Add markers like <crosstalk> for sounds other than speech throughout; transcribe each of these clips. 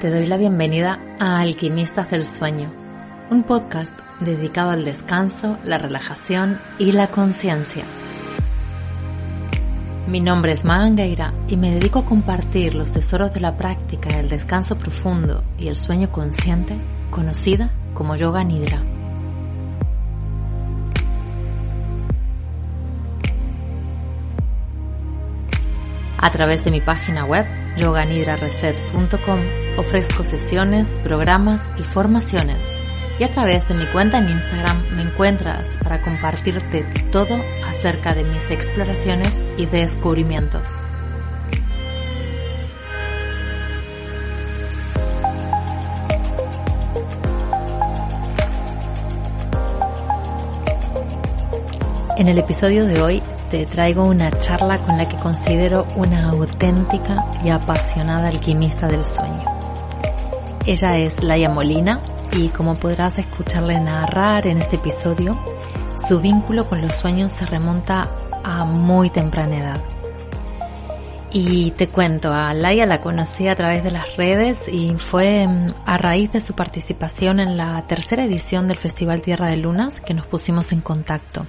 Te doy la bienvenida a Alquimistas del Sueño, un podcast dedicado al descanso, la relajación y la conciencia. Mi nombre es Mangaira y me dedico a compartir los tesoros de la práctica del descanso profundo y el sueño consciente, conocida como Yoga Nidra. A través de mi página web yoganidrareset.com ofrezco sesiones, programas y formaciones. Y a través de mi cuenta en Instagram me encuentras para compartirte todo acerca de mis exploraciones y descubrimientos. En el episodio de hoy te traigo una charla con la que considero una auténtica y apasionada alquimista del sueño. Ella es Laia Molina y como podrás escucharle narrar en este episodio, su vínculo con los sueños se remonta a muy temprana edad. Y te cuento, a Laia la conocí a través de las redes y fue mm, a raíz de su participación en la tercera edición del Festival Tierra de Lunas que nos pusimos en contacto.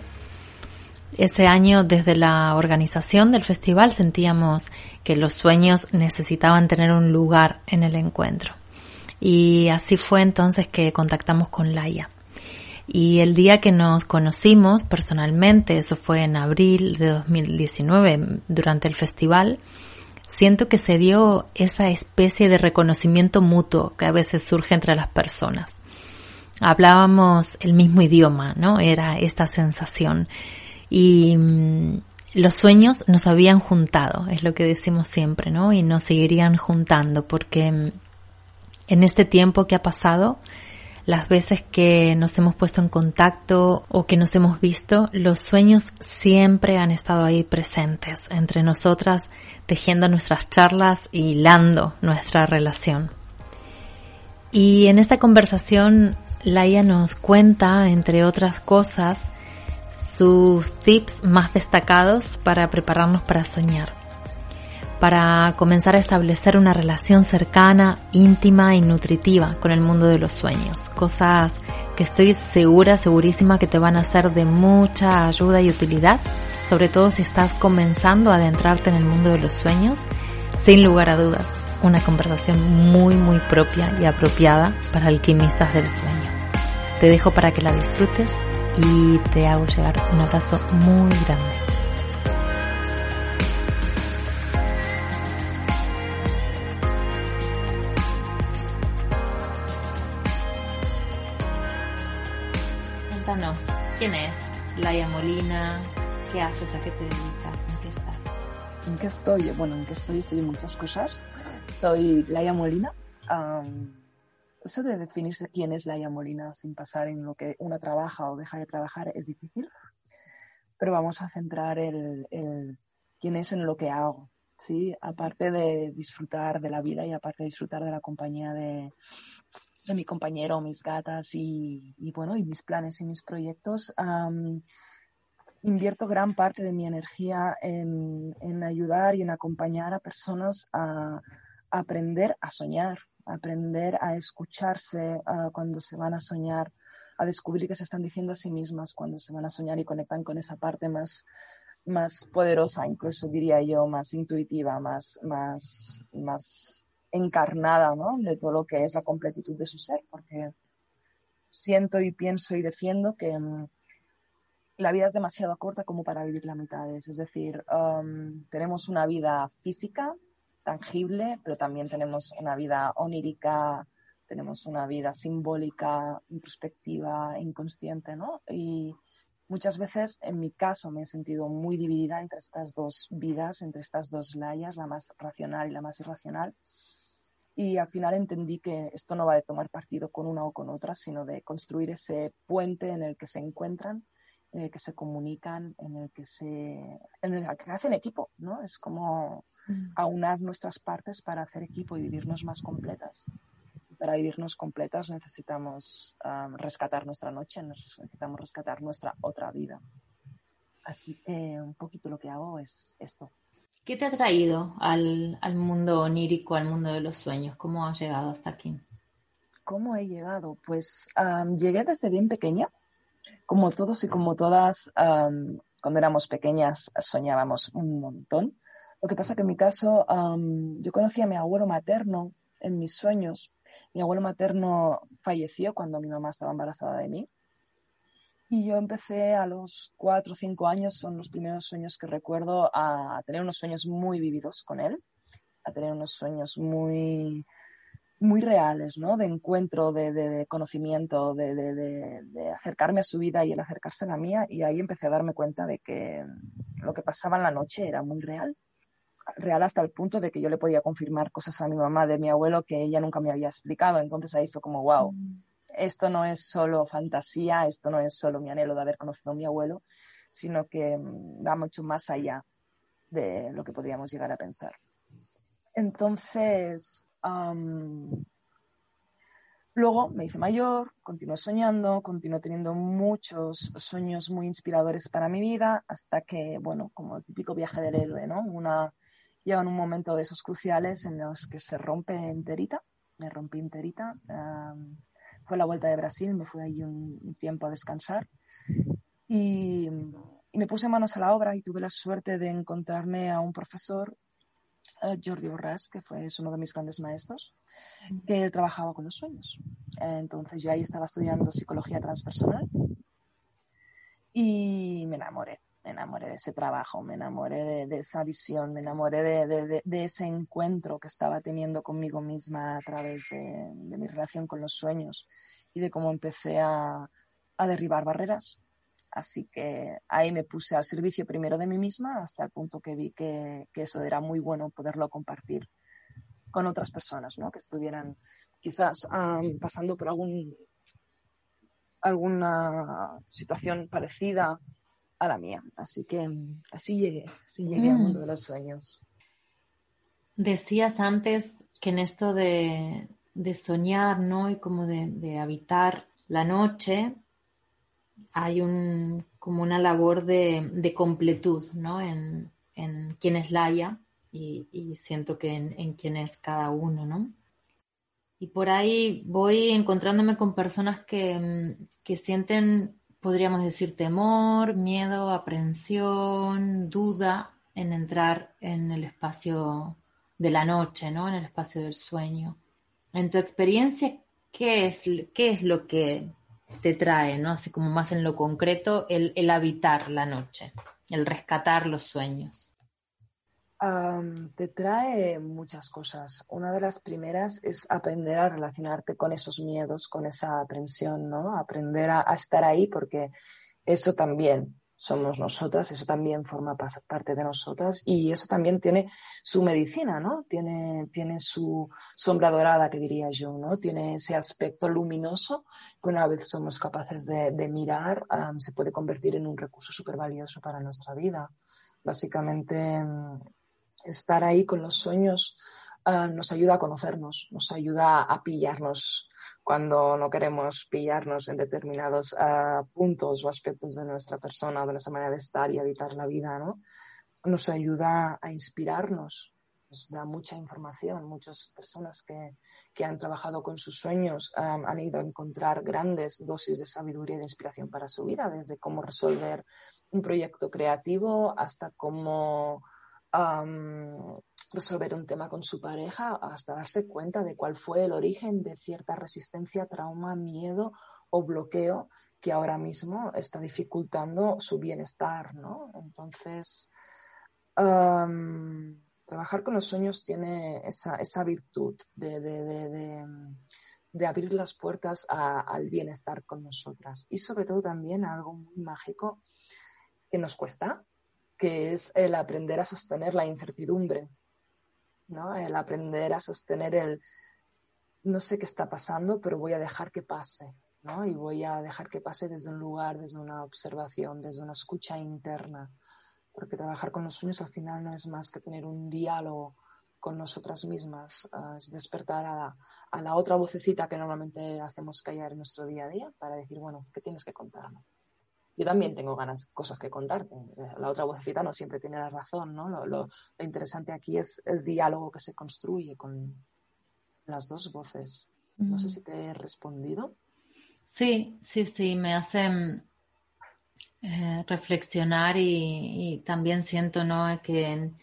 Ese año desde la organización del festival sentíamos que los sueños necesitaban tener un lugar en el encuentro. Y así fue entonces que contactamos con Laia. Y el día que nos conocimos personalmente, eso fue en abril de 2019, durante el festival, siento que se dio esa especie de reconocimiento mutuo que a veces surge entre las personas. Hablábamos el mismo idioma, ¿no? Era esta sensación y mm, los sueños nos habían juntado, es lo que decimos siempre, ¿no? Y nos seguirían juntando porque mm, en este tiempo que ha pasado, las veces que nos hemos puesto en contacto o que nos hemos visto, los sueños siempre han estado ahí presentes entre nosotras, tejiendo nuestras charlas y hilando nuestra relación. Y en esta conversación, Laia nos cuenta, entre otras cosas, sus tips más destacados para prepararnos para soñar, para comenzar a establecer una relación cercana, íntima y nutritiva con el mundo de los sueños, cosas que estoy segura, segurísima que te van a ser de mucha ayuda y utilidad, sobre todo si estás comenzando a adentrarte en el mundo de los sueños, sin lugar a dudas, una conversación muy muy propia y apropiada para alquimistas del sueño. Te dejo para que la disfrutes y te hago llegar un abrazo muy grande. Cuéntanos, ¿quién es Laia Molina? ¿Qué haces? ¿A qué te dedicas? ¿En qué estás? ¿En qué estoy? Bueno, en qué estoy estoy en muchas cosas. Soy Laia Molina de definirse quién es Laia Molina sin pasar en lo que una trabaja o deja de trabajar es difícil, pero vamos a centrar el, quién es en lo que hago, ¿sí? Aparte de disfrutar de la vida y aparte de disfrutar de la compañía de, mi compañero, mis gatas y, bueno, y mis planes y mis proyectos, invierto gran parte de mi energía en, en ayudar y en acompañar a personas a aprender a soñar, aprender a escucharse cuando se van a soñar, a descubrir qué se están diciendo a sí mismas cuando se van a soñar y conectan con esa parte más, más poderosa, incluso diría yo, más intuitiva, más, más, más encarnada, ¿no? De todo lo que es la completitud de su ser, porque siento y pienso y defiendo que mm, la vida es demasiado corta como para vivir la mitad. Es decir, um, tenemos una vida física, tangible, pero también tenemos una vida onírica, tenemos una vida simbólica, introspectiva, inconsciente, ¿no? Y, Muchas veces, en mi caso, me he sentido muy dividida entre estas dos vidas, entre estas dos layas, la más racional y la más irracional. Y al final entendí que esto no va de tomar partido con una o con otra, sino de construir ese puente en el que se encuentran, en el que se comunican, en el que se, en el que hacen equipo, ¿no? Es como. Aunar nuestras partes para hacer equipo y vivirnos más completas para vivirnos completas necesitamos rescatar nuestra noche, necesitamos rescatar nuestra otra vida. Así que un poquito lo que hago es esto. ¿Qué te ha traído al, al mundo onírico, al mundo de los sueños? ¿Cómo has llegado hasta aquí? ¿Cómo he llegado? Pues llegué desde bien pequeña. Como todos y como todas, cuando éramos pequeñas soñábamos un montón. Lo que pasa que en mi caso, yo conocí a mi abuelo materno en mis sueños mi abuelo materno falleció cuando mi mamá estaba embarazada de mí. Y yo empecé a los cuatro o cinco años, son los primeros sueños que recuerdo, a tener unos sueños muy vividos con él, a tener unos sueños muy, muy reales, ¿no? De encuentro, de, conocimiento, de, de, acercarme a su vida y el acercarse a la mía. Y ahí empecé a darme cuenta de que lo que pasaba en la noche era muy real real hasta el punto de que yo le podía confirmar cosas a mi mamá de mi abuelo que ella nunca me había explicado. Entonces ahí fue como, wow, mm. esto no es solo fantasía, esto no es solo mi anhelo de haber conocido a mi abuelo, sino que mm, va mucho más allá de lo que podríamos llegar a pensar. Entonces, luego me hice mayor, continué soñando, continué teniendo muchos sueños muy inspiradores para mi vida, hasta que, bueno, como el típico viaje del héroe, ¿no? Una llega en un momento de esos cruciales en los que se rompe enterita, me rompí enterita. fue la vuelta de Brasil, me fui allí un, tiempo a descansar y, me puse manos a la obra y tuve la suerte de encontrarme a un profesor, Jordi Borràs, que fue uno de mis grandes maestros, que él trabajaba con los sueños. Entonces yo ahí estaba estudiando psicología transpersonal y me enamoré me enamoré de ese trabajo, me enamoré de, esa visión, me enamoré de, ese encuentro que estaba teniendo conmigo misma a través de, mi relación con los sueños y de cómo empecé a, derribar barreras. Así que ahí me puse al servicio primero de mí misma hasta el punto que vi que, eso era muy bueno poderlo compartir con otras personas, ¿no? Que estuvieran quizás pasando por alguna situación parecida a la mía. Así que así llegué, así llegué al mundo de los sueños. Decías antes que en esto de, soñar, ¿no? Y como de, habitar la noche, hay un, como una labor de, completud, ¿no? En, en quién es Laia y, y siento que en, en, quién es cada uno, ¿no? Y por ahí voy encontrándome con personas que, que sienten podríamos decir temor, miedo, aprensión, duda en entrar en el espacio de la noche, ¿no? En el espacio del sueño. En tu experiencia, ¿qué es, qué es lo que te trae, ¿no? Así como más en lo concreto, el, el habitar la noche, el rescatar los sueños te trae muchas cosas. Una de las primeras es aprender a relacionarte con esos miedos, con esa aprensión, ¿no? Aprender a, estar ahí porque eso también somos nosotras, eso también forma parte de nosotras y eso también tiene su medicina, ¿no? Tiene, su sombra dorada, que diría yo, ¿no? Tiene ese aspecto luminoso que una vez somos capaces de, mirar, se puede convertir en un recurso súper valioso para nuestra vida. Básicamente, estar ahí con los sueños ah, nos ayuda a conocernos, nos ayuda a pillarnos cuando no queremos pillarnos en determinados ah, puntos o aspectos de nuestra persona, de nuestra manera de estar y habitar la vida, ¿no? Nos ayuda a inspirarnos, nos da mucha información. Muchas personas que, que han trabajado con sus sueños ah, han ido a encontrar grandes dosis de sabiduría y de inspiración para su vida, desde cómo resolver un proyecto creativo hasta cómo resolver un tema con su pareja hasta darse cuenta de cuál fue el origen de cierta resistencia, trauma, miedo o bloqueo que ahora mismo está dificultando su bienestar, ¿no? Entonces, trabajar con los sueños tiene esa, esa virtud de, de abrir las puertas al bienestar con nosotras y sobre todo también algo muy mágico que nos cuesta, que es el aprender a sostener la incertidumbre, ¿no? El aprender a sostener el no sé qué está pasando, pero voy a dejar que pase, ¿no? Y voy a dejar que pase desde un lugar, desde una observación, desde una escucha interna, porque trabajar con los sueños al final no es más que tener un diálogo con nosotras mismas, ah, es despertar a la, otra vocecita que normalmente hacemos callar en nuestro día a día para decir, bueno, ¿qué tienes que contarme? Yo también tengo ganas, cosas que contarte. La otra vocecita no siempre tiene la razón, ¿no? Lo, lo interesante aquí es el diálogo que se construye con las dos voces. No sé si te he respondido. Sí, sí, sí, me hacen eh, reflexionar y, también siento ¿no? que en,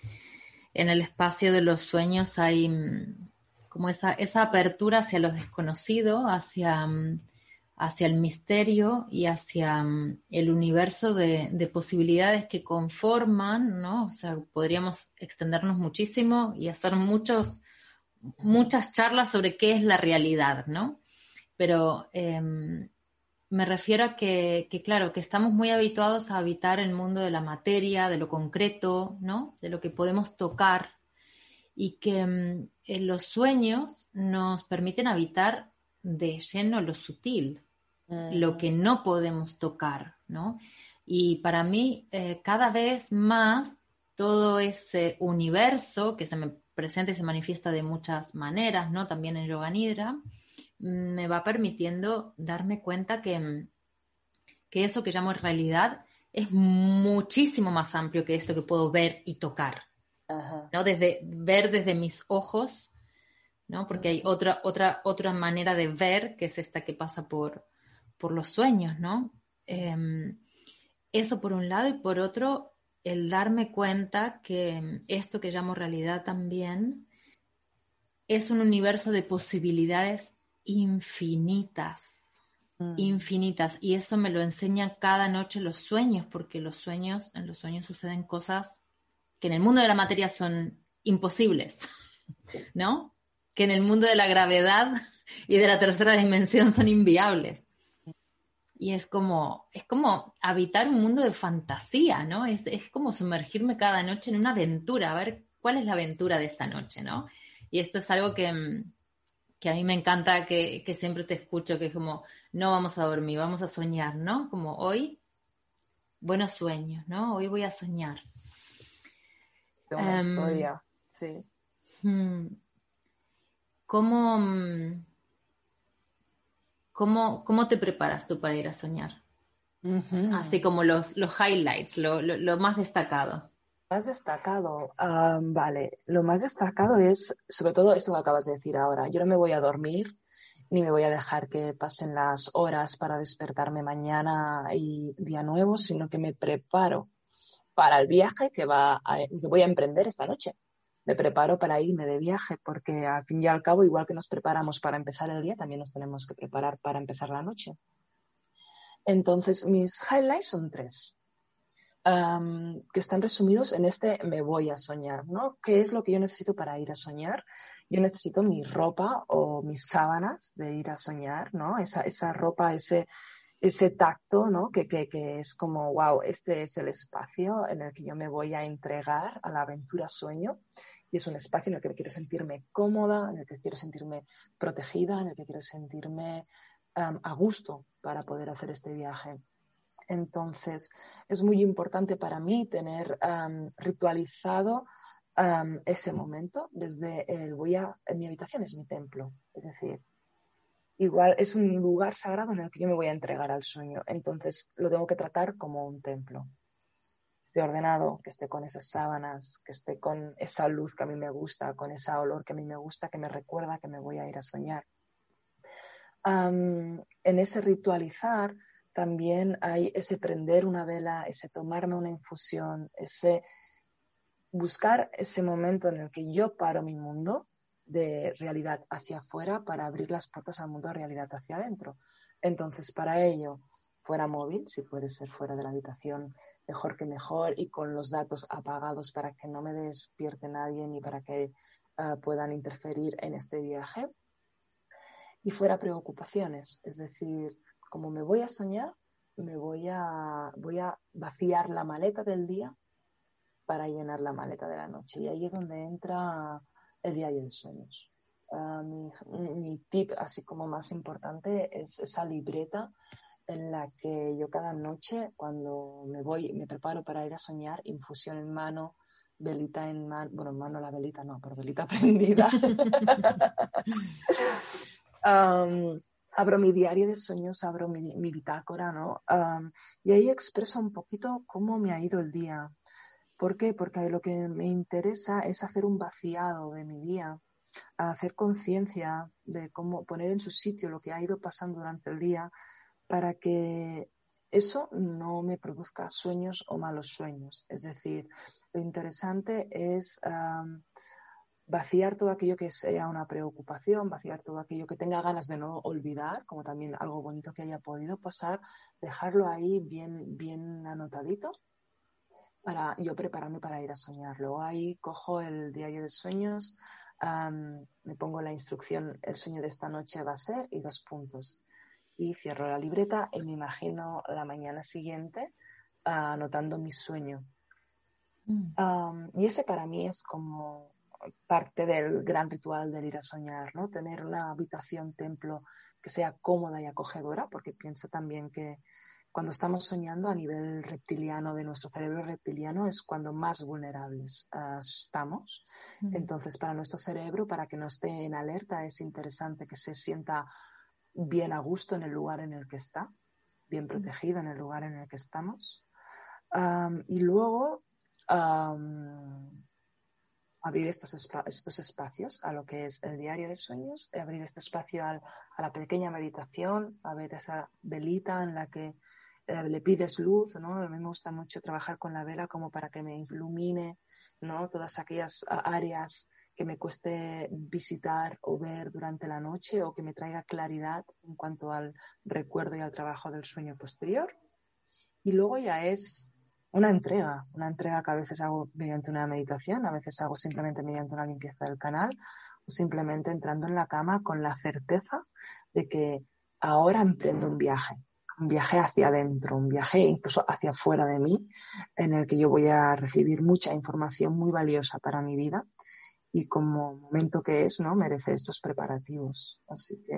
el espacio de los sueños hay mm, como esa, esa apertura hacia lo desconocido, hacia, mm, hacia el misterio y hacia mm, el universo de, de, posibilidades que conforman, ¿no? O sea, podríamos extendernos muchísimo y hacer muchos, muchas charlas sobre qué es la realidad, ¿no? Pero em, me refiero a que, claro, que estamos muy habituados a habitar el mundo de la materia, de lo concreto, ¿no? De lo que podemos tocar y que mm, los sueños nos permiten habitar de lleno lo sutil, lo que no podemos tocar, ¿no? Y para mí, eh, cada vez más, todo ese universo que se me presenta y se manifiesta de muchas maneras, ¿no? También en Yoga Nidra, me va permitiendo darme cuenta que, que eso que llamo realidad es muchísimo más amplio que esto que puedo ver y tocar. ¿no? Desde, ver desde mis ojos, ¿no? Porque hay otra, otra, otra manera de ver, que es esta que pasa por, por los sueños, ¿no? Em, eso por un lado, y por otro, el darme cuenta que esto que llamo realidad también es un universo de posibilidades infinitas, mm. infinitas. Y eso me lo enseñan cada noche los sueños, porque los sueños, en los sueños suceden cosas que en el mundo de la materia son imposibles, ¿no? Que en el mundo de la gravedad y de la tercera dimensión son inviables. Y es como, es como habitar un mundo de fantasía, ¿no? Es, es como sumergirme cada noche en una aventura, a ver cuál es la aventura de esta noche, ¿no? Y esto es algo que, mm, que a mí me encanta que, siempre te escucho, que es como, no vamos a dormir, vamos a soñar, ¿no? Como hoy, buenos sueños, ¿no? Hoy voy a soñar. Una em, historia, sí. Hmm. ¿Cómo, mm, cómo, ¿Cómo te preparas tú para ir a soñar? Así como los, los highlights, lo, lo más destacado más destacado, vale, lo más destacado es sobre todo esto que acabas de decir ahora. Yo no me voy a dormir ni me voy a dejar que pasen las horas para despertarme mañana y día nuevo, sino que me preparo para el viaje que, va que voy a emprender esta noche. Me preparo para irme de viaje porque al fin y al cabo, igual que nos preparamos para empezar el día, también nos tenemos que preparar para empezar la noche. Entonces, mis highlights son tres que están resumidos en este me voy a soñar, ¿no? ¿Qué es lo que yo necesito para ir a soñar? Yo necesito mi ropa o mis sábanas de ir a soñar, ¿no? Esa, esa ropa, ese, ese tacto, ¿no? Que, que, que, es como, wow, este es el espacio en el que yo me voy a entregar a la aventura sueño. Y es un espacio en el que quiero sentirme cómoda, en el que quiero sentirme protegida, en el que quiero sentirme a gusto para poder hacer este viaje. Entonces, es muy importante para mí tener ritualizado ese momento desde el voy a, mi habitación es mi templo, es decir, igual es un lugar sagrado en el que yo me voy a entregar al sueño, entonces lo tengo que tratar como un templo. Esté ordenado, que esté con esas sábanas, que esté con esa luz que a mí me gusta, con ese olor que a mí me gusta, que me recuerda que me voy a ir a soñar. en ese ritualizar también hay ese prender una vela, ese tomarme una infusión, ese buscar ese momento en el que yo paro mi mundo de realidad hacia afuera para abrir las puertas al mundo de realidad hacia adentro. Entonces, para ello, fuera móvil, si puede ser fuera de la habitación, mejor que mejor y con los datos apagados para que no me despierte nadie ni para que ah, puedan interferir en este viaje. y fuera preocupaciones. Es decir, como me voy a soñar, me voy a, voy a vaciar la maleta del día para llenar la maleta de la noche. Y ahí es donde entra el diario de sueños. Ah, mi, mi, tip, así como más importante, es esa libreta en la que yo cada noche, cuando me voy, me preparo para ir a soñar, infusión en mano, velita en mano, bueno, en mano la velita no, pero velita <laughs> prendida. abro mi diario de sueños, abro mi, bitácora, ¿no? y ahí expreso un poquito cómo me ha ido el día. ¿Por qué? Porque lo que me interesa es hacer un vaciado de mi día, hacer conciencia de cómo poner en su sitio lo que ha ido pasando durante el día para que eso no me produzca sueños o malos sueños. Es decir, lo interesante es vaciar todo aquello que sea una preocupación, vaciar todo aquello que tenga ganas de no olvidar, como también algo bonito que haya podido pasar, dejarlo ahí bien, bien anotadito para yo prepararme para ir a soñar. Luego ahí cojo el diario de sueños, me pongo la instrucción, el sueño de esta noche va a ser y dos puntos. Y cierro la libreta y me imagino la mañana siguiente anotando mi sueño. Mm. y ese para mí es como parte del gran ritual del ir a soñar, ¿no? Tener una habitación, templo que sea cómoda y acogedora, porque piensa también que cuando estamos soñando a nivel reptiliano de nuestro cerebro reptiliano es cuando más vulnerables ah, estamos. Entonces, para nuestro cerebro, para que no esté en alerta, es interesante que se sienta bien a gusto en el lugar en el que está, bien protegido en el lugar en el que estamos. y luego, abrir estos, estos espacios a lo que es el diario de sueños, abrir este espacio a la pequeña meditación, a ver esa velita en la que eh, le pides luz, ¿no? A mí me gusta mucho trabajar con la vela como para que me ilumine, ¿no? Todas aquellas áreas que me cueste visitar o ver durante la noche o que me traiga claridad en cuanto al recuerdo y al trabajo del sueño posterior. Y luego ya es una entrega, una entrega que a veces hago mediante una meditación, a veces hago simplemente mediante una limpieza del canal o simplemente entrando en la cama con la certeza de que ahora emprendo un viaje, un viaje hacia adentro, un viaje incluso hacia afuera de mí, en el que yo voy a recibir mucha información muy valiosa para mi vida y como momento que es, ¿no? Merece estos preparativos. Así que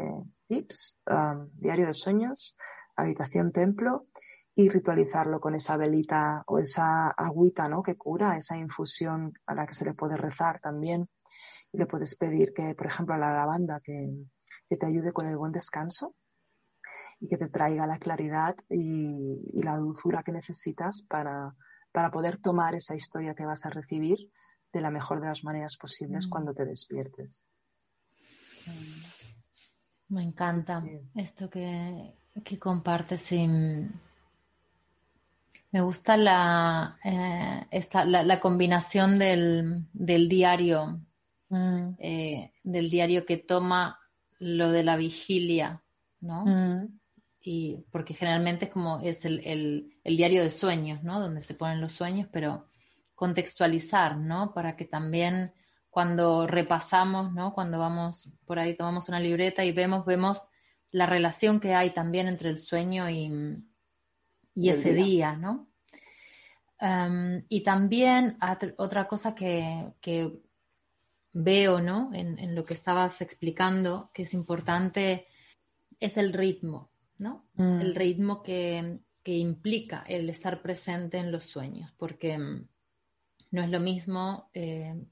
tips, um, diario de sueños, habitación templo y ritualizarlo con esa velita o esa agüita, ¿no? Que cura, esa infusión a la que se le puede rezar también. Y le puedes pedir que, por ejemplo, a la lavanda que, que te ayude con el buen descanso y que te traiga la claridad y, y la dulzura que necesitas para, para, poder tomar esa historia que vas a recibir de la mejor de las maneras posibles mm. cuando te despiertes. Me encanta esto que, que compartes. Sin me gusta la, eh, esta, la, combinación del, del diario, mm. eh, del diario que toma lo de la vigilia, ¿no? Mm. Y porque generalmente es como es el, el, el, diario de sueños, ¿no? Donde se ponen los sueños, pero contextualizar, ¿no? Para que también cuando repasamos, ¿no? Cuando vamos por ahí, tomamos una libreta y vemos, vemos la relación que hay también entre el sueño y, y ese día, ¿no? Y también otra cosa que, veo, ¿no? En, lo que estabas explicando, que es importante, es el ritmo, ¿no? Mm. El ritmo que, implica el estar presente en los sueños, porque mm, no es lo mismo, eh,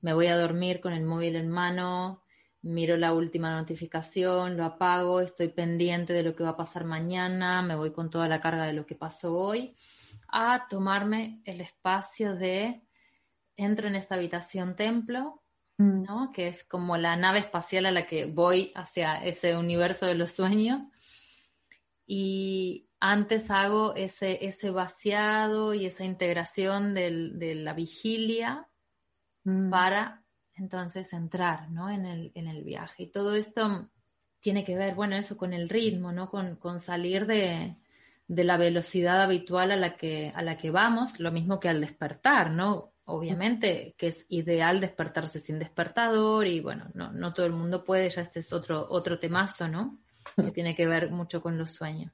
me voy a dormir con el móvil en mano, miro la última notificación, lo apago, estoy pendiente de lo que va a pasar mañana, me voy con toda la carga de lo que pasó hoy, a tomarme el espacio de entro en esta habitación templo. ¿No? Que es como la nave espacial a la que voy hacia ese universo de los sueños. Y antes hago ese, ese vaciado y esa integración de la vigilia mm. para entonces entrar ¿no? en, el, en el viaje. Y todo esto tiene que ver, bueno, eso con el ritmo, ¿no? Con, con salir de, de, la velocidad habitual a la, que, a la que vamos, lo mismo que al despertar, ¿no? Obviamente que es ideal despertarse sin despertador y bueno, no, no todo el mundo puede, ya este es otro, otro temazo, ¿no? Que tiene que ver mucho con los sueños.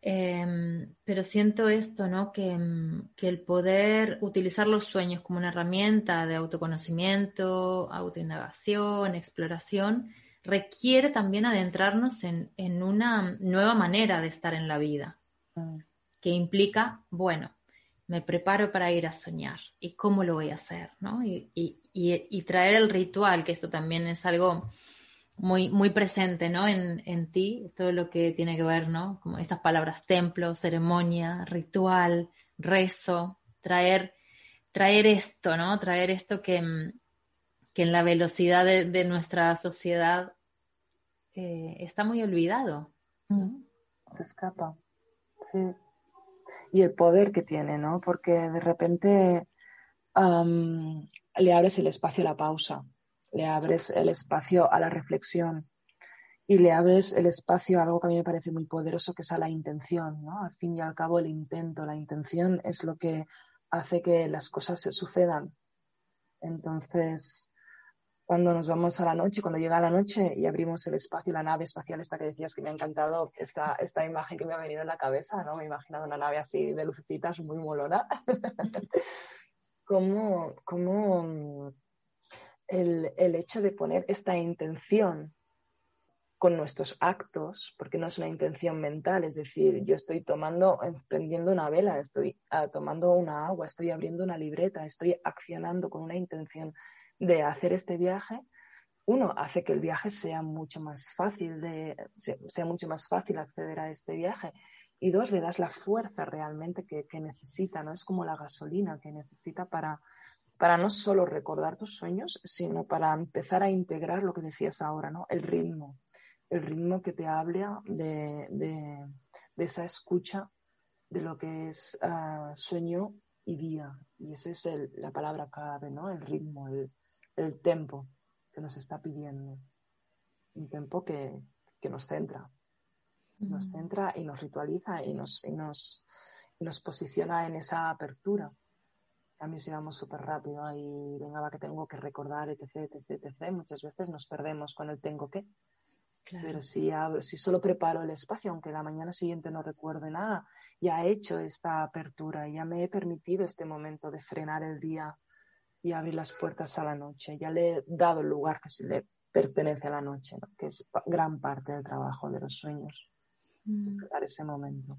Em, pero siento esto, ¿no? Que, que, el poder utilizar los sueños como una herramienta de autoconocimiento, autoindagación, exploración, requiere también adentrarnos en, en una nueva manera de estar en la vida, que implica, bueno, me preparo para ir a soñar y cómo lo voy a hacer, ¿no? Y, y, traer el ritual, que esto también es algo muy, muy presente, ¿no? En, en, ti, todo lo que tiene que ver, ¿no? Como estas palabras, templo, ceremonia, ritual, rezo, traer, traer esto, ¿no? Traer esto que, que en la velocidad de, nuestra sociedad eh, está muy olvidado. Mm. Se escapa, sí y el poder que tiene, ¿no? Porque de repente le abres el espacio a la pausa, le abres el espacio a la reflexión y le abres el espacio a algo que a mí me parece muy poderoso, que es a la intención, ¿no? Al fin y al cabo, el intento, la intención es lo que hace que las cosas se sucedan. Entonces, cuando nos vamos a la noche, cuando llega la noche y abrimos el espacio, la nave espacial esta que decías que me ha encantado, esta, esta imagen que me ha venido en la cabeza, ¿no? Me he imaginado una nave así de lucecitas muy molona. <laughs> como, como el, el hecho de poner esta intención con nuestros actos, porque no es una intención mental, es decir, yo estoy tomando, prendiendo una vela, estoy uh, tomando una agua, estoy abriendo una libreta, estoy accionando con una intención de hacer este viaje, uno hace que el viaje sea mucho más fácil de, sea mucho más fácil acceder a este viaje. Y dos, le das la fuerza realmente que, necesita, ¿no? Es como la gasolina que necesita para, para no solo recordar tus sueños, sino para empezar a integrar lo que decías ahora, ¿no? El ritmo. El ritmo que te habla de, de, esa escucha de lo que es ah, sueño y día. Y esa es la palabra clave, ¿no? El ritmo, el, el tempo que nos está pidiendo. Un tempo que, nos centra. Nos centra y nos ritualiza y nos, y nos, nos posiciona en esa apertura. Mí si vamos súper rápido y venga, va que tengo que recordar, etc, etc, etc. Muchas veces nos perdemos con el tengo que. Pero si, si solo preparo el espacio, aunque la mañana siguiente no recuerde nada, ya he hecho esta apertura, ya me he permitido este momento de frenar el día, y abrir las puertas a la noche. Ya le he dado el lugar que se le pertenece a la noche, que es gran parte del trabajo de los sueños, mm. ese momento.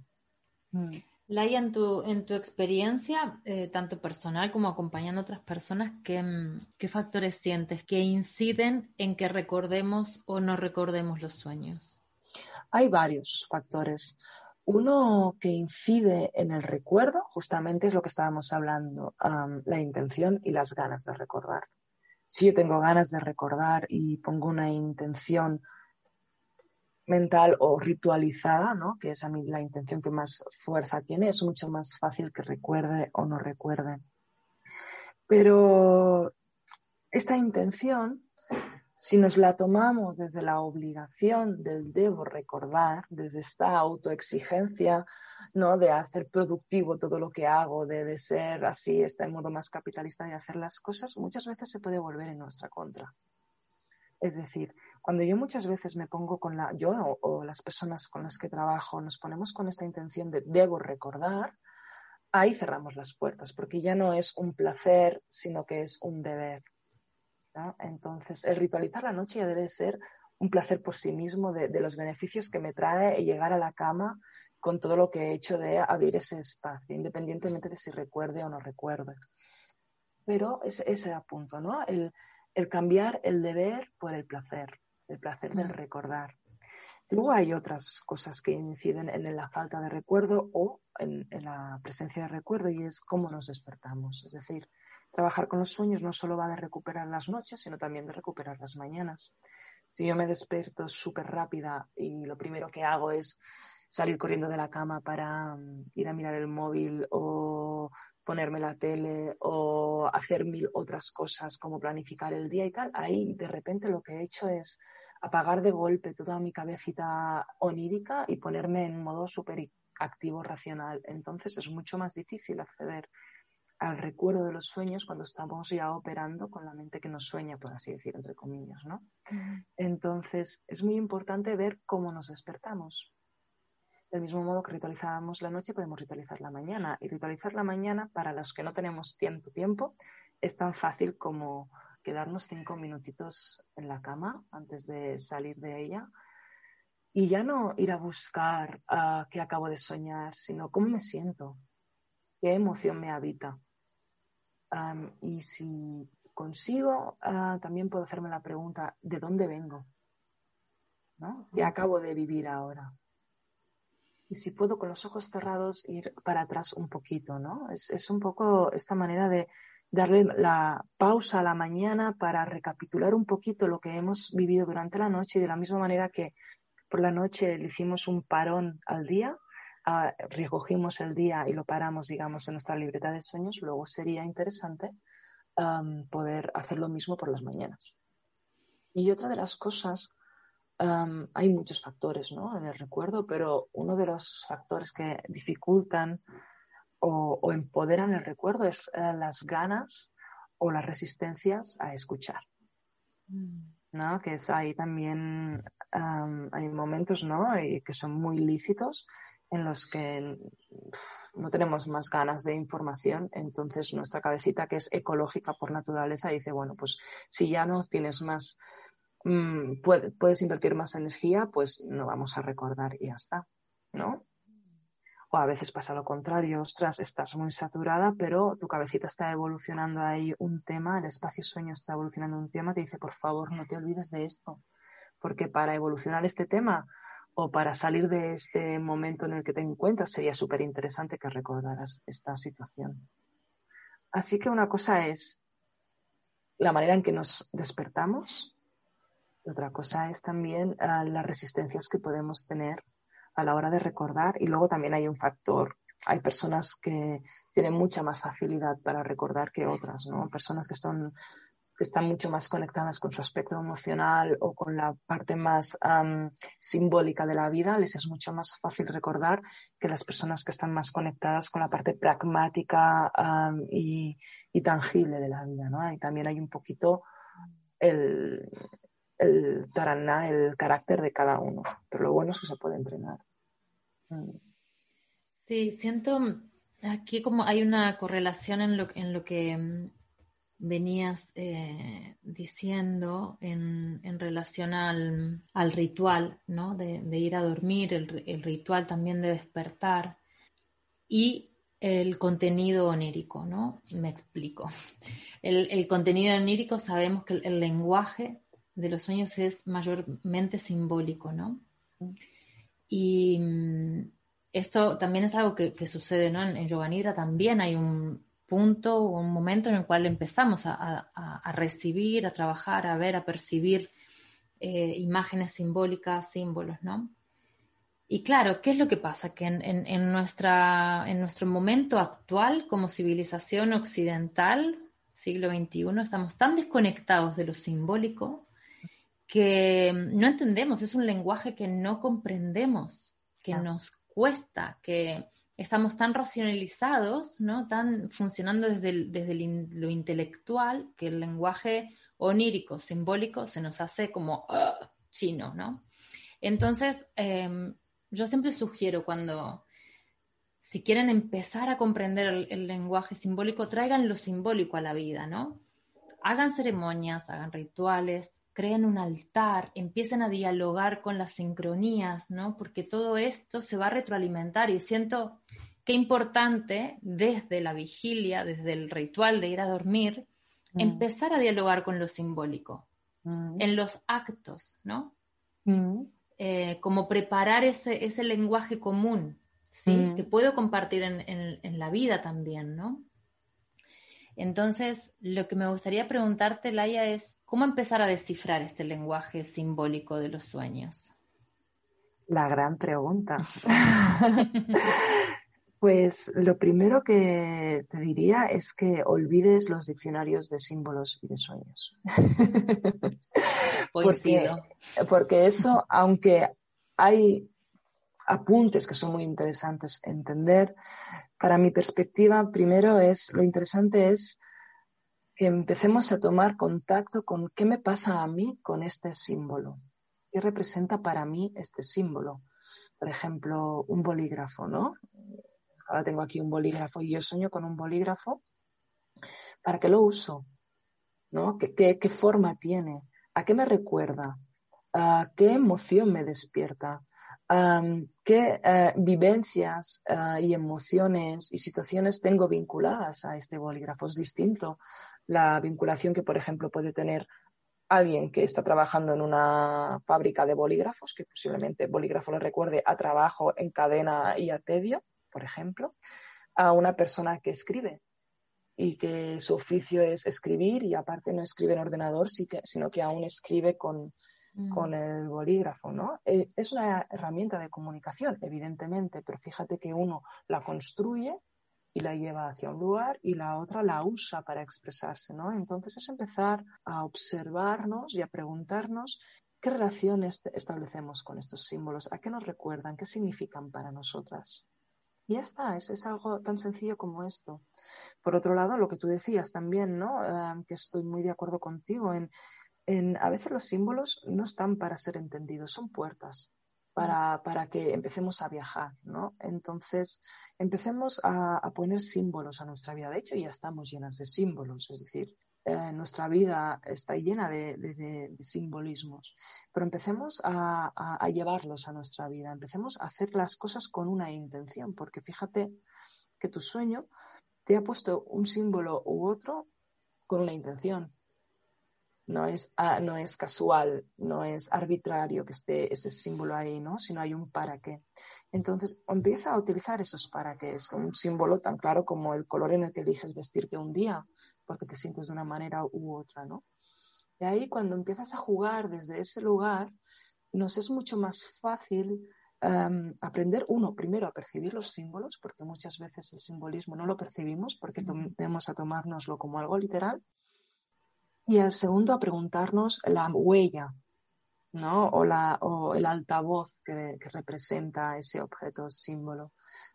Mm. Laia, en tu, en tu experiencia, eh, tanto personal como acompañando a otras personas, ¿qué, ¿qué factores sientes que inciden en que recordemos o no recordemos los sueños? Hay varios factores. Uno que incide en el recuerdo, justamente es lo que estábamos hablando, la intención y las ganas de recordar. Si yo tengo ganas de recordar y pongo una intención mental o ritualizada, ¿no? que es a mí la intención que más fuerza tiene, es mucho más fácil que recuerde o no recuerde. Pero esta intención si nos la tomamos desde la obligación del debo recordar, desde esta autoexigencia, ¿no? De hacer productivo todo lo que hago, de, ser así, este modo más capitalista de hacer las cosas, muchas veces se puede volver en nuestra contra. Es decir, cuando yo muchas veces me pongo con la, yo o las personas con las que trabajo, nos ponemos con esta intención de debo recordar, ahí cerramos las puertas, porque ya no es un placer, sino que es un deber. Entonces, el ritualizar la noche ya debe ser un placer por sí mismo de, los beneficios que me trae llegar a la cama con todo lo que he hecho de abrir ese espacio, independientemente de si recuerde o no recuerde. Pero ese, ese punto, ¿no? El, cambiar el deber por el placer, el placer del recordar. Luego hay otras cosas que inciden en la falta de recuerdo o en, en, la presencia de recuerdo y es cómo nos despertamos. Es decir, Trabajar con los sueños no solo va de recuperar las noches, sino también de recuperar las mañanas. Si yo me despierto súper rápida y lo primero que hago es salir corriendo de la cama para mm, ir a mirar el móvil o ponerme la tele o hacer mil otras cosas como planificar el día y tal, ahí de repente lo que he hecho es apagar de golpe toda mi cabecita onírica y ponerme en modo súper activo, racional. Entonces es mucho más difícil acceder al recuerdo de los sueños cuando estamos ya operando con la mente que nos sueña, por así decir, entre comillas, ¿no? Entonces, es muy importante ver cómo nos despertamos. Del mismo modo que ritualizábamos la noche, podemos ritualizar la mañana. Y ritualizar la mañana, para los que no tenemos tiempo, tiempo, es tan fácil como quedarnos cinco minutitos en la cama antes de salir de ella y ya no ir a buscar uh, qué acabo de soñar, sino cómo me siento, qué emoción me habita. Y si consigo, uh, también puedo hacerme la pregunta, ¿de dónde vengo? ¿No? ¿Qué acabo de vivir ahora? Y si puedo con los ojos cerrados ir para atrás un poquito, ¿no? Es, es un poco esta manera de darle la pausa a la mañana para recapitular un poquito lo que hemos vivido durante la noche y de la misma manera que por la noche le hicimos un parón al día, uh, recogimos el día y lo paramos, digamos, en nuestra libreta de sueños, luego sería interesante um, poder hacer lo mismo por las mañanas. Y otra de las cosas, um, hay muchos factores ¿no? en el recuerdo, pero uno de los factores que dificultan o, o empoderan el recuerdo es uh, las ganas o las resistencias a escuchar. Mm. ¿no? Que es ahí también hay momentos, ¿no? Y que son muy lícitos en los que no tenemos más ganas de información, entonces nuestra cabecita, que es ecológica por naturaleza, dice, bueno, pues si ya no tienes más, mm, puedes invertir más energía, pues no vamos a recordar y ya está, ¿no? O a veces pasa lo contrario, ostras, estás muy saturada, pero tu cabecita está evolucionando ahí un tema, el espacio sueño está evolucionando un tema, te dice, por favor, no te olvides de esto, porque para evolucionar este tema o para salir de este momento en el que te encuentras sería súper interesante que recordaras esta situación. Así que una cosa es la manera en que nos despertamos, otra cosa es también uh, las resistencias que podemos tener a la hora de recordar y luego también hay un factor, hay personas que tienen mucha más facilidad para recordar que otras, ¿no? Personas que son que están mucho más conectadas con su aspecto emocional o con la parte más um, simbólica de la vida, les es mucho más fácil recordar que las personas que están más conectadas con la parte pragmática y, tangible de la vida, ¿no? Y también hay un poquito el, el taraná, el carácter de cada uno, pero lo bueno es que se puede entrenar. Sí, siento aquí como hay una correlación en lo, en lo que mm, venías eh, diciendo en, relación al, ritual, ¿no? De, ir a dormir, el, ritual también de despertar y el contenido onírico, ¿no? Me explico. <laughs> El, contenido onírico sabemos que el, lenguaje de los sueños es mayormente simbólico, ¿no? Y mm, esto también es algo que, sucede ¿no? en, en Yoga Nidra, también hay un punto o un momento en el cual empezamos a, recibir, a trabajar, a ver, a percibir eh, imágenes simbólicas, símbolos, ¿no? Y claro, ¿qué es lo que pasa? Que en, nuestra, en nuestro momento actual como civilización occidental, siglo XXI, estamos tan desconectados de lo simbólico que no entendemos, es un lenguaje que no comprendemos, que nos cuesta, que estamos tan racionalizados, ¿no? Tan funcionando desde, desde lo intelectual que el lenguaje onírico, simbólico, se nos hace como ah, chino, ¿no? Entonces, em, yo siempre sugiero cuando, si quieren empezar a comprender el, lenguaje simbólico, traigan lo simbólico a la vida, ¿no? Hagan ceremonias, hagan rituales, creen un altar, empiecen a dialogar con las sincronías, ¿no? Porque todo esto se va a retroalimentar y siento qué importante desde la vigilia, desde el ritual de ir a dormir, mm. empezar a dialogar con lo simbólico, mm. en los actos, ¿no? Mm. Eh, como preparar ese, ese lenguaje común, ¿sí? Que puedo compartir en, en la vida también, ¿no? Entonces, lo que me gustaría preguntarte, Laia, es cómo empezar a descifrar este lenguaje simbólico de los sueños. La gran pregunta. <laughs> <laughs> pues lo primero que te diría es que olvides los diccionarios de símbolos y de sueños. <laughs> porque, porque eso, aunque hay apuntes que son muy interesantes entender, para mi perspectiva, primero es, lo interesante es que empecemos a tomar contacto con qué me pasa a mí con este símbolo. ¿Qué representa para mí este símbolo? Por ejemplo, un bolígrafo, ¿no? Ahora tengo aquí un bolígrafo y yo sueño con un bolígrafo. ¿Para qué lo uso? ¿No? ¿Qué, qué forma tiene? ¿A qué me recuerda? Qué emoción me despierta, qué eh, vivencias eh, y emociones y situaciones tengo vinculadas a este bolígrafo. Es distinto la vinculación que, por ejemplo, puede tener alguien que está trabajando en una fábrica de bolígrafos, que posiblemente el bolígrafo le recuerde a trabajo en cadena y a tedio, por ejemplo, a una persona que escribe y que su oficio es escribir y aparte no escribe en ordenador, sino que aún escribe con. Con el bolígrafo, ¿no? Eh, es una herramienta de comunicación, evidentemente, pero fíjate que uno la construye y la lleva hacia un lugar y la otra la usa para expresarse, ¿no? Entonces es empezar a observarnos y a preguntarnos qué relaciones establecemos con estos símbolos, a qué nos recuerdan, qué significan para nosotras. Y ya está, es, algo tan sencillo como esto. Por otro lado, lo que tú decías también, ¿no? Eh, que estoy muy de acuerdo contigo en a veces los símbolos no están para ser entendidos, son puertas para, que empecemos a viajar, ¿no? Entonces, empecemos a, poner símbolos a nuestra vida. De hecho, ya estamos llenas de símbolos, es decir, eh, nuestra vida está llena de, simbolismos, pero empecemos a, a, llevarlos a nuestra vida, empecemos a hacer las cosas con una intención, porque fíjate que tu sueño te ha puesto un símbolo u otro con una intención no es, ah, no es casual, no es arbitrario que esté ese símbolo ahí, ¿no? Sino hay un para qué. Entonces, empieza a utilizar esos para qué. Es un símbolo tan claro como el color en el que eliges vestirte un día, porque te sientes de una manera u otra, ¿no? Y ahí cuando empiezas a jugar desde ese lugar, nos es mucho más fácil em, aprender, uno, primero a percibir los símbolos, porque muchas veces el simbolismo no lo percibimos porque tendemos a tomárnoslo como algo literal, y el segundo, a preguntarnos la huella, ¿no? O, la, o el altavoz que, representa ese objeto símbolo.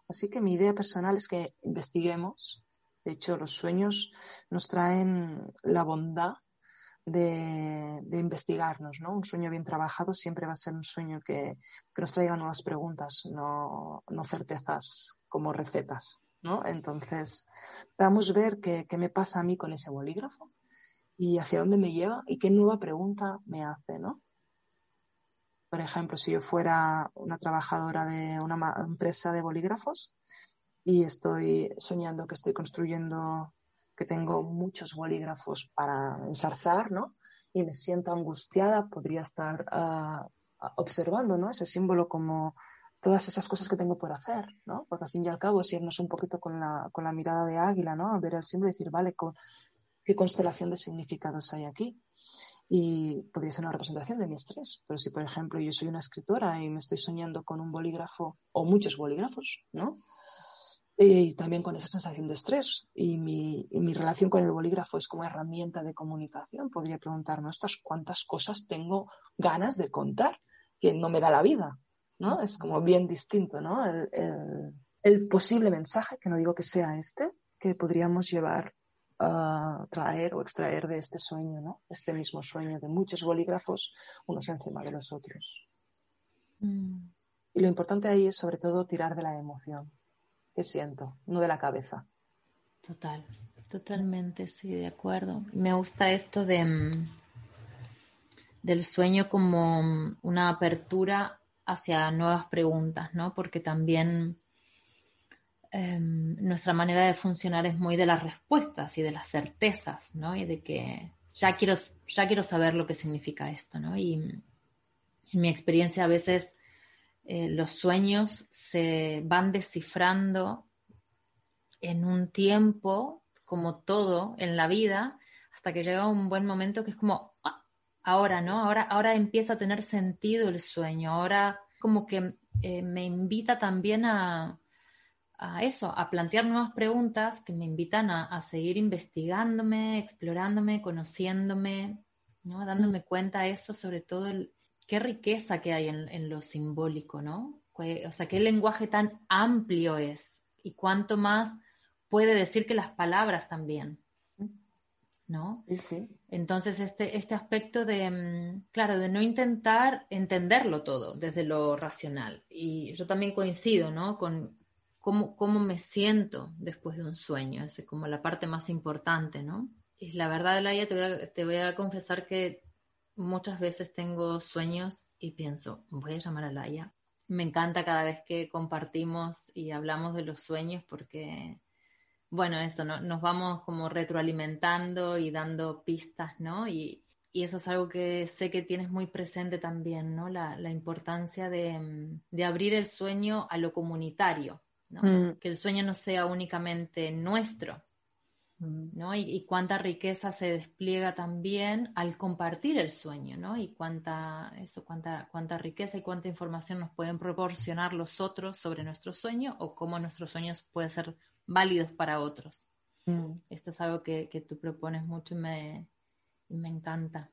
Así que mi idea personal es que investiguemos. De hecho, los sueños nos traen la bondad de, investigarnos, ¿no? Un sueño bien trabajado siempre va a ser un sueño que, nos traiga nuevas preguntas, no, no certezas como recetas, ¿no? Entonces, vamos a ver qué, qué me pasa a mí con ese bolígrafo y hacia dónde me lleva y qué nueva pregunta me hace, ¿no? Por ejemplo, si yo fuera una trabajadora de una empresa de bolígrafos y estoy soñando que estoy construyendo, que tengo muchos bolígrafos para ensarzar, ¿no? Y me siento angustiada, podría estar ah, observando, ¿no? Ese símbolo como todas esas cosas que tengo por hacer, ¿no? Porque al fin y al cabo es irnos un poquito con la, con la mirada de águila, ¿no? Ver el símbolo y decir, vale, con, qué constelación de significados hay aquí. Y podría ser una representación de mi estrés. Pero si, por ejemplo, yo soy una escritora y me estoy soñando con un bolígrafo o muchos bolígrafos, ¿no? Y también con esa sensación de estrés. Y mi, relación con el bolígrafo es como herramienta de comunicación. Podría preguntarme, estas cuántas cosas tengo ganas de contar que no me da la vida, ¿no? Es como bien distinto, ¿no? el posible mensaje, que no digo que sea este, que podríamos llevar traer o extraer de este sueño, ¿no? Este mismo sueño de muchos bolígrafos, unos encima de los otros. Mm. Y lo importante ahí es sobre todo tirar de la emoción que siento, no de la cabeza. Total, totalmente, sí, de acuerdo. Me gusta esto de mm, del sueño como mm, una apertura hacia nuevas preguntas, ¿no? Porque también Em, nuestra manera de funcionar es muy de las respuestas y de las certezas, ¿no? Y de que ya quiero, ya quiero saber lo que significa esto, ¿no? Y en mi experiencia a veces eh, los sueños se van descifrando en un tiempo, como todo en la vida, hasta que llega un buen momento que es como, ah, ahora, ¿no? Ahora, ahora empieza a tener sentido el sueño, ahora como que eh, me invita también a, a eso, a plantear nuevas preguntas que me invitan a, seguir investigándome, explorándome, conociéndome, ¿no? dándome cuenta de eso, sobre todo el, qué riqueza que hay en, lo simbólico, ¿no? O sea, qué lenguaje tan amplio es y cuánto más puede decir que las palabras también. ¿No? Sí, sí. Entonces, este, este aspecto de, mm, claro, de no intentar entenderlo todo desde lo racional. Y yo también coincido, ¿no? Con cómo, cómo me siento después de un sueño, es como la parte más importante, ¿no? Y la verdad, Laia, te voy a, te voy a confesar que muchas veces tengo sueños y pienso, voy a llamar a Laia. Me encanta cada vez que compartimos y hablamos de los sueños porque, bueno, eso, ¿no? nos vamos como retroalimentando y dando pistas, ¿no? Y, eso es algo que sé que tienes muy presente también, ¿no? La, importancia de, de, abrir el sueño a lo comunitario, ¿no? Mm. Que el sueño no sea únicamente nuestro, ¿no? Y, cuánta riqueza se despliega también al compartir el sueño, ¿no? Y cuánta, eso, cuánta, cuánta riqueza y cuánta información nos pueden proporcionar los otros sobre nuestro sueño o cómo nuestros sueños pueden ser válidos para otros. Mm. Esto es algo que, que, tú propones mucho y me, me encanta.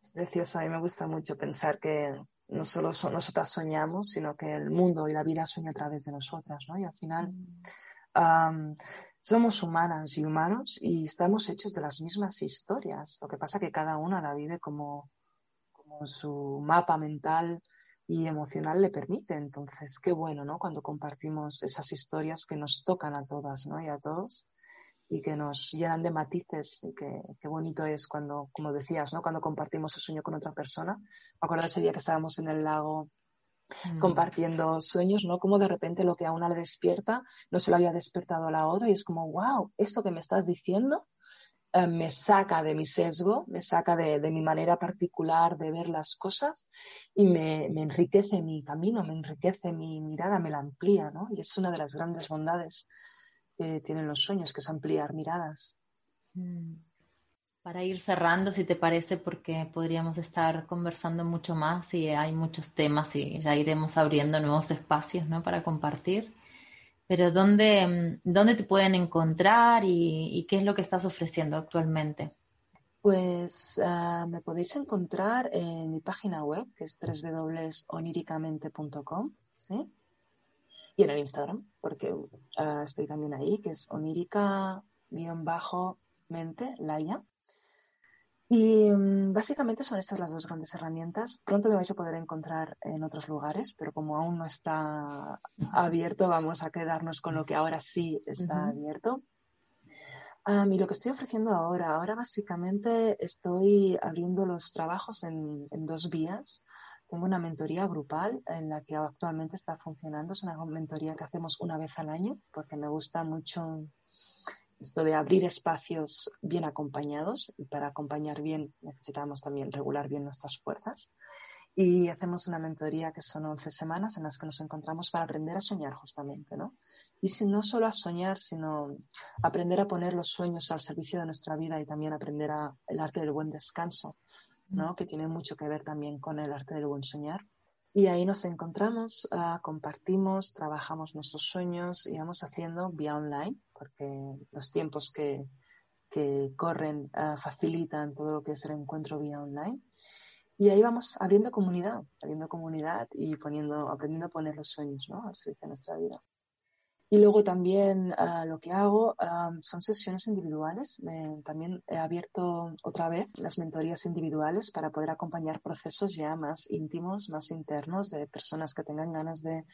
Es precioso, a mí me gusta mucho pensar que no solo nosotras soñamos, sino que el mundo y la vida sueña a través de nosotras, ¿no? Y al final... Mm. Somos humanas y humanos y estamos hechos de las mismas historias. Lo que pasa es que cada una la vive como, como su mapa mental y emocional le permite. Entonces, qué bueno, ¿no? Cuando compartimos esas historias que nos tocan a todas, ¿no? Y a todos y que nos llenan de matices y que qué bonito es cuando, como decías, ¿no? Cuando compartimos el sueño con otra persona. Me acuerdo ese día que estábamos en el lago Mm. compartiendo sueños, ¿no? Como de repente lo que a una le despierta no se lo había despertado a la otra y es como, wow, esto que me estás diciendo eh, me saca de mi sesgo, me saca de, mi manera particular de ver las cosas y me, enriquece mi camino, me enriquece mi mirada, me la amplía, ¿no? Y es una de las grandes bondades que tienen los sueños, que es ampliar miradas. Mm para ir cerrando, si te parece, porque podríamos estar conversando mucho más y hay muchos temas y ya iremos abriendo nuevos espacios ¿no? para compartir. Pero ¿dónde, dónde te pueden encontrar y, qué es lo que estás ofreciendo actualmente? Pues ah, me podéis encontrar en mi página web, que es www.oniricamente.com, ¿sí? Y en el Instagram, porque ah, estoy también ahí, que es onirica-mente, Laia. Y mm, básicamente son estas las dos grandes herramientas. Pronto me vais a poder encontrar en otros lugares, pero como aún no está abierto, vamos a quedarnos con lo que ahora sí está abierto. Um, y lo que estoy ofreciendo ahora, ahora básicamente estoy abriendo los trabajos en, en dos vías. Tengo una mentoría grupal en la que actualmente está funcionando. Es una mentoría que hacemos una vez al año porque me gusta mucho esto de abrir espacios bien acompañados y para acompañar bien necesitamos también regular bien nuestras fuerzas. Y hacemos una mentoría que son 11 semanas en las que nos encontramos para aprender a soñar justamente, ¿no? Y si no solo a soñar, sino aprender a poner los sueños al servicio de nuestra vida y también aprender a, el arte del buen descanso, ¿no? Que tiene mucho que ver también con el arte del buen soñar. Y ahí nos encontramos, uh, compartimos, trabajamos nuestros sueños y vamos haciendo vía online, porque los tiempos que, que corren uh, facilitan todo lo que es el encuentro vía online. Y ahí vamos abriendo comunidad, abriendo comunidad y poniendo, aprendiendo a poner los sueños ¿no? al servicio de nuestra vida. Y luego también uh, lo que hago um, son sesiones individuales. también he abierto otra vez las mentorías individuales para poder acompañar procesos ya más íntimos, más internos de personas que tengan ganas de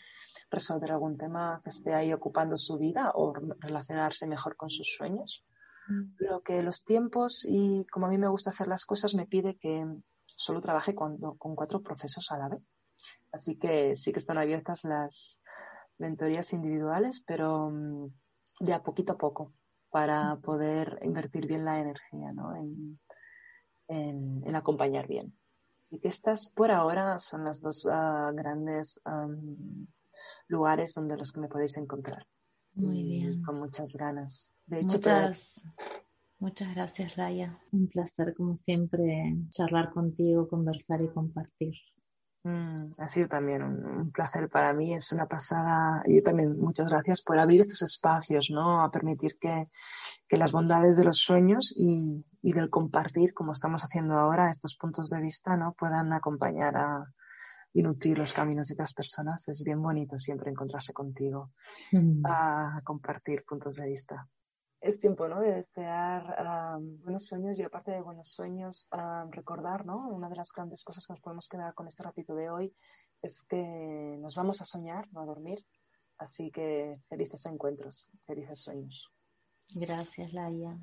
resolver algún tema que esté ahí ocupando su vida o relacionarse mejor con sus sueños. Mm. Pero que los tiempos y como a mí me gusta hacer las cosas me pide que solo trabaje con cuatro procesos a la vez. Así que sí que están abiertas las mentorías individuales, pero mm, de a poquito a poco para poder invertir bien la energía ¿no? en, en, acompañar bien. Así que estas por ahora son las dos ah, grandes lugares donde los que me podéis encontrar. Muy bien. Con muchas ganas. De hecho, muchas, muchas gracias, Raya. Un placer, como siempre, charlar contigo, conversar y compartir. Mm, ha sido también un, placer para mí, es una pasada. Yo también, muchas gracias por abrir estos espacios, ¿no? A permitir que, que las bondades de los sueños y, y, del compartir, como estamos haciendo ahora, estos puntos de vista, ¿no? Puedan acompañar a, y nutrir los caminos de otras personas. Es bien bonito siempre encontrarse contigo, a compartir puntos de vista. Es tiempo, ¿no? De desear buenos sueños y aparte de buenos sueños, recordar, ¿no? Una de las grandes cosas que nos podemos quedar con este ratito de hoy es que nos vamos a soñar, no a dormir. Así que felices encuentros, felices sueños. Gracias, Laia.